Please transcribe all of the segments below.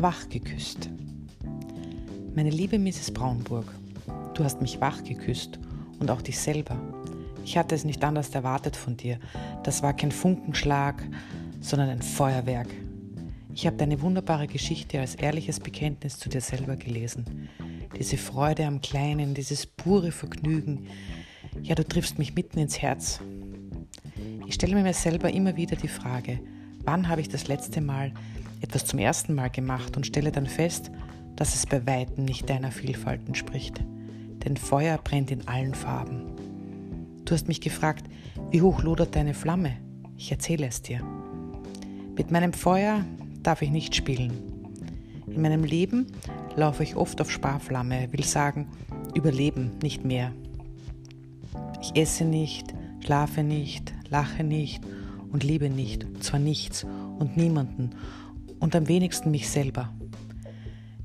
Wach geküsst. Meine liebe Mrs. Braunburg, du hast mich wach geküsst und auch dich selber. Ich hatte es nicht anders erwartet von dir. Das war kein Funkenschlag, sondern ein Feuerwerk. Ich habe deine wunderbare Geschichte als ehrliches Bekenntnis zu dir selber gelesen. Diese Freude am Kleinen, dieses pure Vergnügen. Ja, du triffst mich mitten ins Herz. Ich stelle mir selber immer wieder die Frage, wann habe ich das letzte Mal etwas zum ersten Mal gemacht und stelle dann fest, dass es bei weitem nicht deiner Vielfalt entspricht. Denn Feuer brennt in allen Farben. Du hast mich gefragt, wie hoch lodert deine Flamme? Ich erzähle es dir. Mit meinem Feuer darf ich nicht spielen. In meinem Leben laufe ich oft auf Sparflamme, will sagen, überleben, nicht mehr. Ich esse nicht, schlafe nicht, lache nicht und liebe nicht, und zwar nichts und niemanden und am wenigsten mich selber.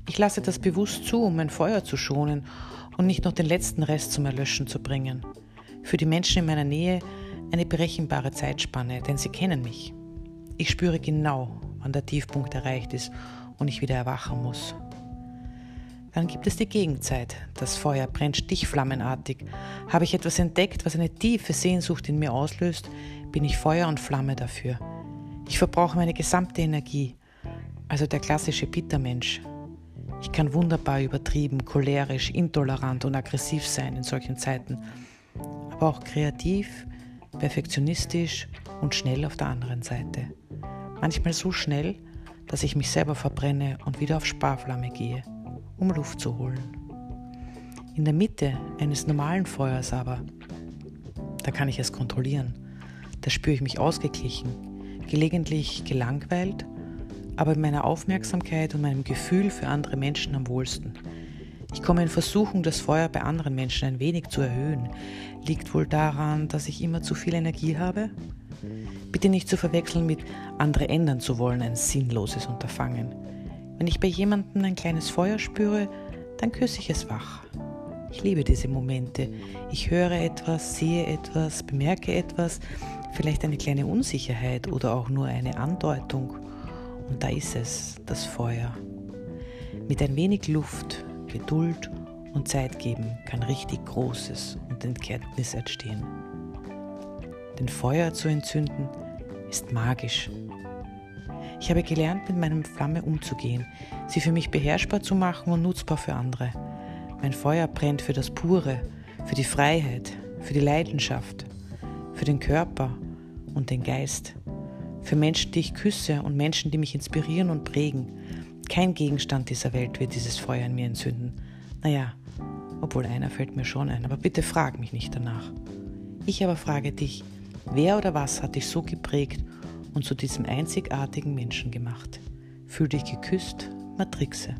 Ich lasse das bewusst zu, um mein Feuer zu schonen und nicht noch den letzten Rest zum Erlöschen zu bringen. Für die Menschen in meiner Nähe eine berechenbare Zeitspanne, denn sie kennen mich. Ich spüre genau, wann der Tiefpunkt erreicht ist und ich wieder erwachen muss. Dann gibt es die Gegenzeit. Das Feuer brennt stichflammenartig. Habe ich etwas entdeckt, was eine tiefe Sehnsucht in mir auslöst, bin ich Feuer und Flamme dafür. Ich verbrauche meine gesamte Energie, also der klassische Bittermensch. Ich kann wunderbar übertrieben, cholerisch, intolerant und aggressiv sein in solchen Zeiten, aber auch kreativ, perfektionistisch und schnell auf der anderen Seite. Manchmal so schnell, dass ich mich selber verbrenne und wieder auf Sparflamme gehe um Luft zu holen. In der Mitte eines normalen Feuers aber, da kann ich es kontrollieren. Da spüre ich mich ausgeglichen, gelegentlich gelangweilt, aber in meiner Aufmerksamkeit und meinem Gefühl für andere Menschen am wohlsten. Ich komme in Versuchung, das Feuer bei anderen Menschen ein wenig zu erhöhen. Liegt wohl daran, dass ich immer zu viel Energie habe? Bitte nicht zu verwechseln mit andere ändern zu wollen, ein sinnloses Unterfangen. Wenn ich bei jemandem ein kleines Feuer spüre, dann küsse ich es wach. Ich liebe diese Momente. Ich höre etwas, sehe etwas, bemerke etwas, vielleicht eine kleine Unsicherheit oder auch nur eine Andeutung. Und da ist es, das Feuer. Mit ein wenig Luft, Geduld und Zeit geben kann richtig Großes und Entkenntnis entstehen. Denn Feuer zu entzünden ist magisch ich habe gelernt, mit meiner Flamme umzugehen, sie für mich beherrschbar zu machen und nutzbar für andere. Mein Feuer brennt für das Pure, für die Freiheit, für die Leidenschaft, für den Körper und den Geist, für Menschen, die ich küsse und Menschen, die mich inspirieren und prägen. Kein Gegenstand dieser Welt wird dieses Feuer in mir entzünden. Naja, obwohl einer fällt mir schon ein, aber bitte frag mich nicht danach. Ich aber frage dich, wer oder was hat dich so geprägt und zu diesem einzigartigen Menschen gemacht. Fühl dich geküsst, Matrixe.